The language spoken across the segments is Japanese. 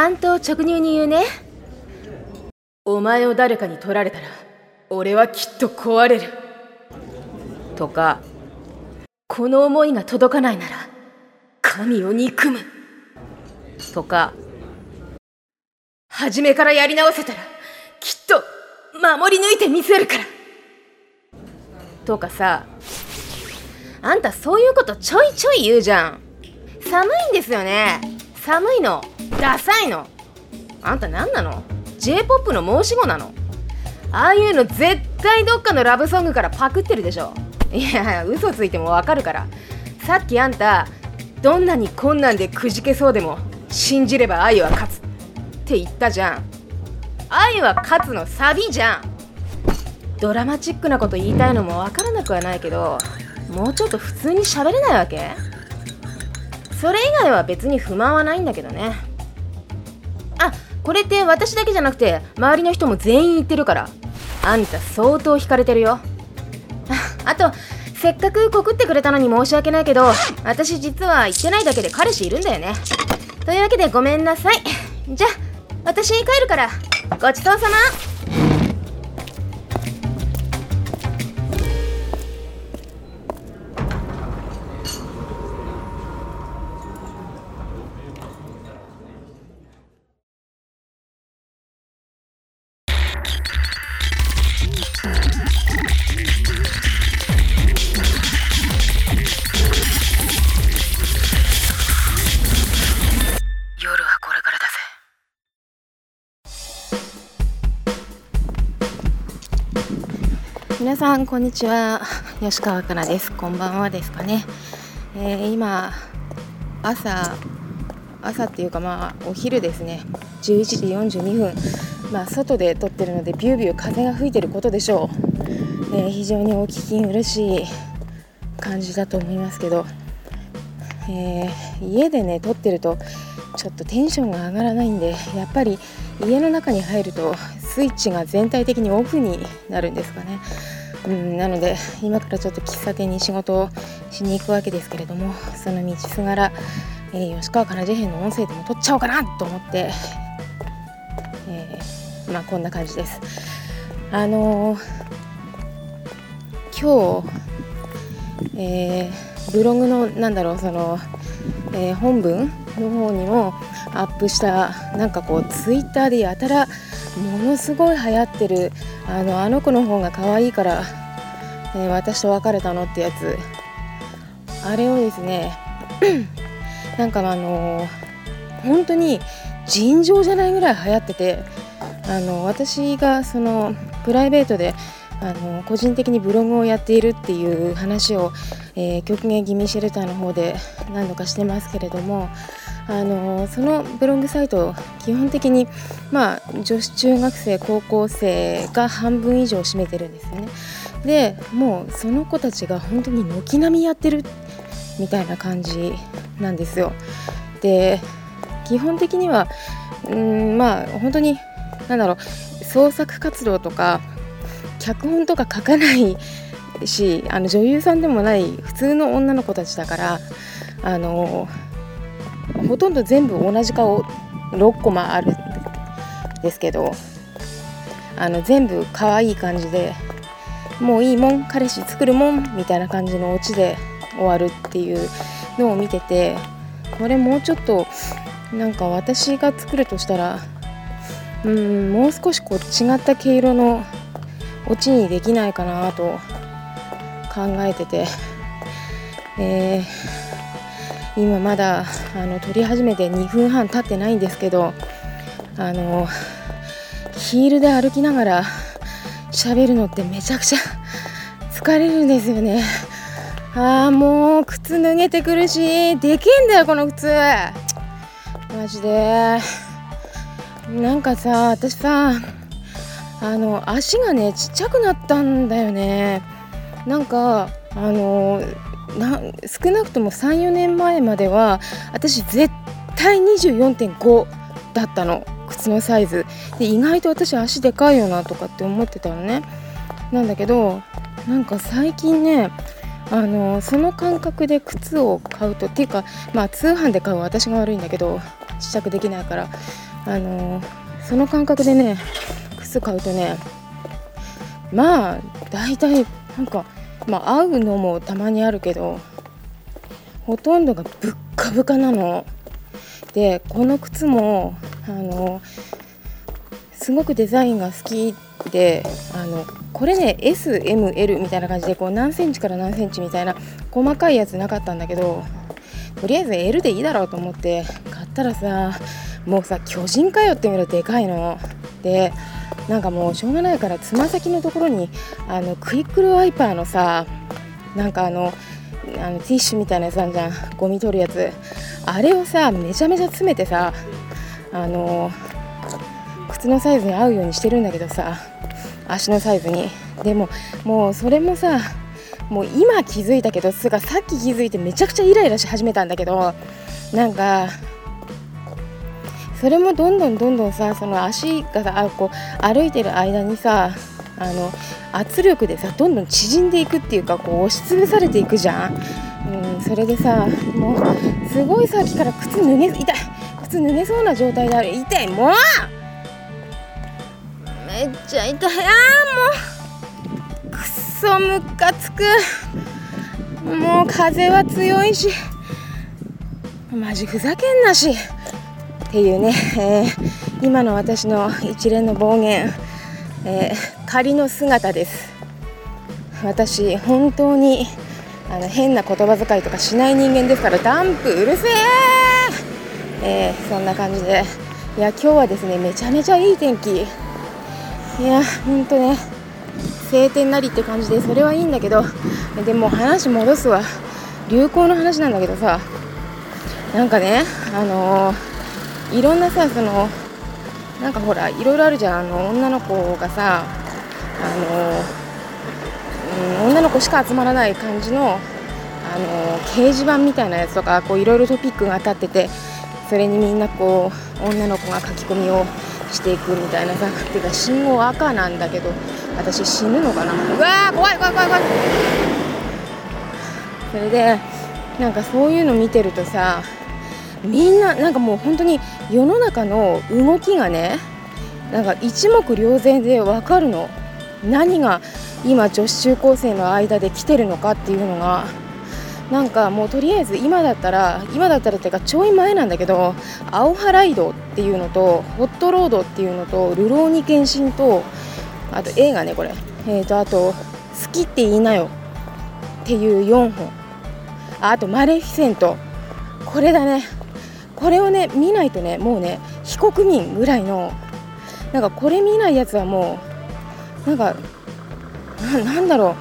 担当直入に言うね。お前を誰かに取られたら俺はきっと壊れる。とかこの思いが届かないなら神を憎む。とか初めからやり直せたらきっと守り抜いてみせるから。とかさ。あんたそういうことちょいちょい言うじゃん。寒いんですよね。寒いの。ダサいの。あんた何なの？J-POP の申し子なの？ああいうの絶対どっかのラブソングからパクってるでしょ。いや嘘ついてもわかるから。さっきあんたどんなに困難でくじけそうでも信じれば愛は勝つって言ったじゃん。愛は勝つのサビじゃん。ドラマチックなこと言いたいのもわからなくはないけどもうちょっと普通に喋れないわけ？それ以外は別に不満はないんだけどね。あこれって私だけじゃなくて周りの人も全員言ってるから。あんた相当惹かれてるよ。あとせっかく告ってくれたのに申し訳ないけど私実は言ってないだけで彼氏いるんだよね。というわけでごめんなさい。じゃあ私帰るからごちそうさま。皆さんこんにちは。吉川かなです。こんばんはですかね、えー今朝朝っていうかまあお昼ですね。11時42分。まあ外で撮ってるのでビュービュー風が吹いてることでしょう、えー非常にお聞き苦しい感じだと思いますけど、えー家でね撮ってるとちょっとテンションが上がらないんでやっぱり家の中に入るとスイッチが全体的にオフになるんですかね。うん、なので今からちょっと喫茶店に仕事をしに行くわけですけれどもその道すがら、えー吉川かな事変の音声でも撮っちゃおうかなと思って、えーまあこんな感じです。あのー今日、えーブログのなんだろうその、えー本文の方にもアップしたなんかこうツイッターでやたらものすごい流行ってるあのあの子の方が可愛いから、えー私と別れたのってやつあれをですね なんかあの本当に尋常じゃないぐらい流行っててあの私がそのプライベートであの個人的にブログをやっているっていう話を、えー極限気味シェルターの方で何度かしてますけれどもあのそのブログサイト基本的に、まあ、女子中学生高校生が半分以上占めてるんですよね。でもうその子たちが本当に軒並みやってるみたいな感じなんですよ。で基本的にはうんまあ本当に何だろう創作活動とか脚本とか書かないしあの女優さんでもない普通の女の子たちだからあのほとんど全部同じ顔6コマあるんですけどあの全部可愛い感じでもういいもん彼氏作るもんみたいな感じのオチで終わるっていうのを見ててこれもうちょっとなんか私が作るとしたらうんもう少しこう違った毛色のオチにできないかなと考えてて、えー今まだあの撮り始めて2分半経ってないんですけどあのヒールで歩きながら喋るのってめちゃくちゃ 疲れるんですよね。あーもう靴脱げてくるしでけえんだよこの靴。マジで。なんかさ私さあの足がねちっちゃくなったんだよね。なんかあのな少なくとも34年前までは私絶対24.5だったの。靴のサイズ。で意外と私足でかいよなとかって思ってたのね。なんだけどなんか最近ねあのその感覚で靴を買うとっていうかまあ通販で買う私が悪いんだけど試着できないからあのその感覚でね靴買うとねまあ大体なんかまあ合うのもたまにあるけどほとんどがぶっかぶかなの。でこの靴もあのすごくデザインが好きであのこれね SML みたいな感じでこう何センチから何センチみたいな細かいやつなかったんだけどとりあえず L でいいだろうと思って買ったらさもうさ巨人かよってみるとでかいのでなんかもうしょうがないからつま先のところにあのクイックルワイパーのさなんかあのあのティッシュみたいなやつあるじゃん。ゴミ取るやつ。あれをさめちゃめちゃ詰めてさあの靴のサイズに合うようにしてるんだけどさ足のサイズに。でももうそれもさもう今気づいたけどつかさっき気づいてめちゃくちゃイライラし始めたんだけどなんかそれもどんどんどんどんさその足がさあこう歩いてる間にさあの圧力でさどんどん縮んでいくっていうかこう押しつぶされていくじゃん、うん、それでさもうすごいさっきから靴脱げ痛い。靴脱げそうな状態である痛いもうめっちゃ痛い。あーもうくっそムカつく。もう風は強いしマジふざけんなし。っていうね、えー、今の私の一連の暴言、えー、仮の姿です。私本当にあの変な言葉遣いとかしない人間ですからダンプうるせえ！えー、そんな感じで。いや今日はですねめちゃめちゃいい天気。いやほんとね晴天なりって感じでそれはいいんだけどでも話戻すわ。流行の話なんだけどさ。なんかねあのー、いろんなさそのなんかほらいろいろあるじゃん。あの女の子がさあの、うん、女の子しか集まらない感じのあの、掲示板みたいなやつとかこういろいろトピックが当たっててそれにみんなこう女の子が書き込みをしていくみたいなさていうか信号赤なんだけど私死ぬのかな。うわー怖い怖い怖い怖い。それでなんかそういうの見てるとさみんななんかもう本当に世の中の動きがねなんか一目瞭然で分かるの。何が今女子中高生の間で来てるのかっていうのが。なんかもうとりあえず今だったら今だったらっていうかちょい前なんだけど青ハライドっていうのとホットロードっていうのとルローニケンシンとあと映画ねこれ。えーとあと好きって言いなよ。っていう4本。あとマレフィセント。これだね。これをね見ないとねもうね非国民ぐらいのなんかこれ見ないやつはもうなんかなんだろ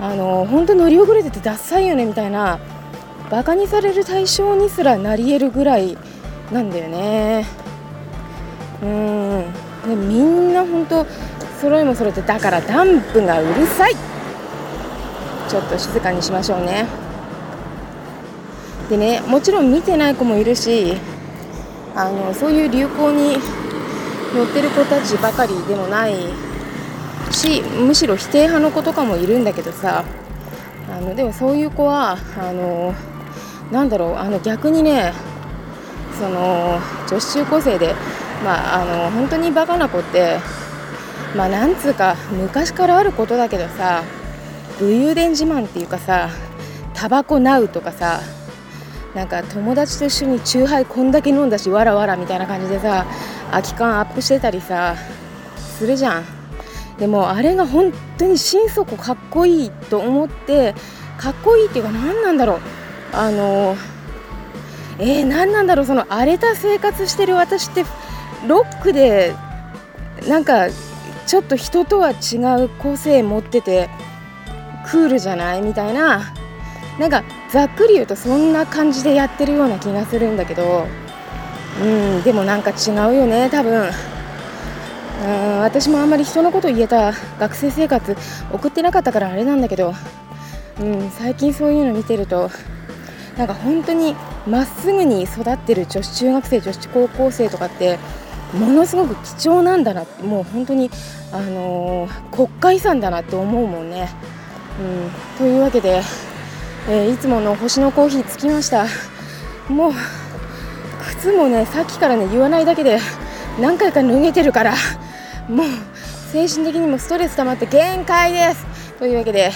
うあの本当乗り遅れててダサいよねみたいなバカにされる対象にすらなり得るぐらいなんだよね。うん。でみんな本当揃いも揃ってだからダンプがうるさい。ちょっと静かにしましょうね。でねもちろん見てない子もいるしあのそういう流行に乗ってる子たちばかりでもないしむしろ否定派の子とかもいるんだけどさあのでもそういう子はあのなんだろうあの逆にねその女子中高生で、まあ、あの本当にバカな子ってまあなんつうか昔からあることだけどさ武勇伝自慢っていうかさタバコナウとかさなんか友達と一緒にチューハイこんだけ飲んだしわらわらみたいな感じでさ空き缶アップしてたりさするじゃん。でもあれが本当に心底かっこいいと思ってかっこいいっていうか何なんだろう。あのえー、何なんだろう。その荒れた生活してる私ってロックでなんかちょっと人とは違う個性持っててクールじゃない？みたいな。なんかざっくり言うとそんな感じでやってるような気がするんだけど。うんでもなんか違うよね多分。うん私もあんまり人のこと言えた学生生活送ってなかったからあれなんだけど、うん、最近そういうの見てるとなんか本当にまっすぐに育ってる女子中学生女子高校生とかってものすごく貴重なんだなもう本当に、あのー、国家遺産だなって思うもんね。うん、というわけでえー、いつもの星のコーヒー着きました。もう靴もねさっきからね言わないだけで何回か脱げてるから。もう精神的にもストレス溜まって限界です。というわけで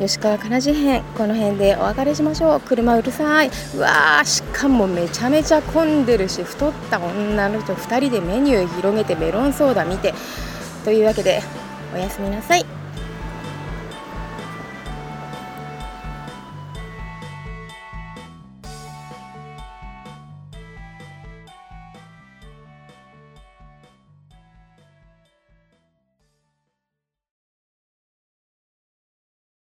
吉川かなじ編この辺でお別れしましょう。車うるさい。うわーしかもめちゃめちゃ混んでるし太った女の人2人でメニュー広げてメロンソーダ見て。というわけでおやすみなさい。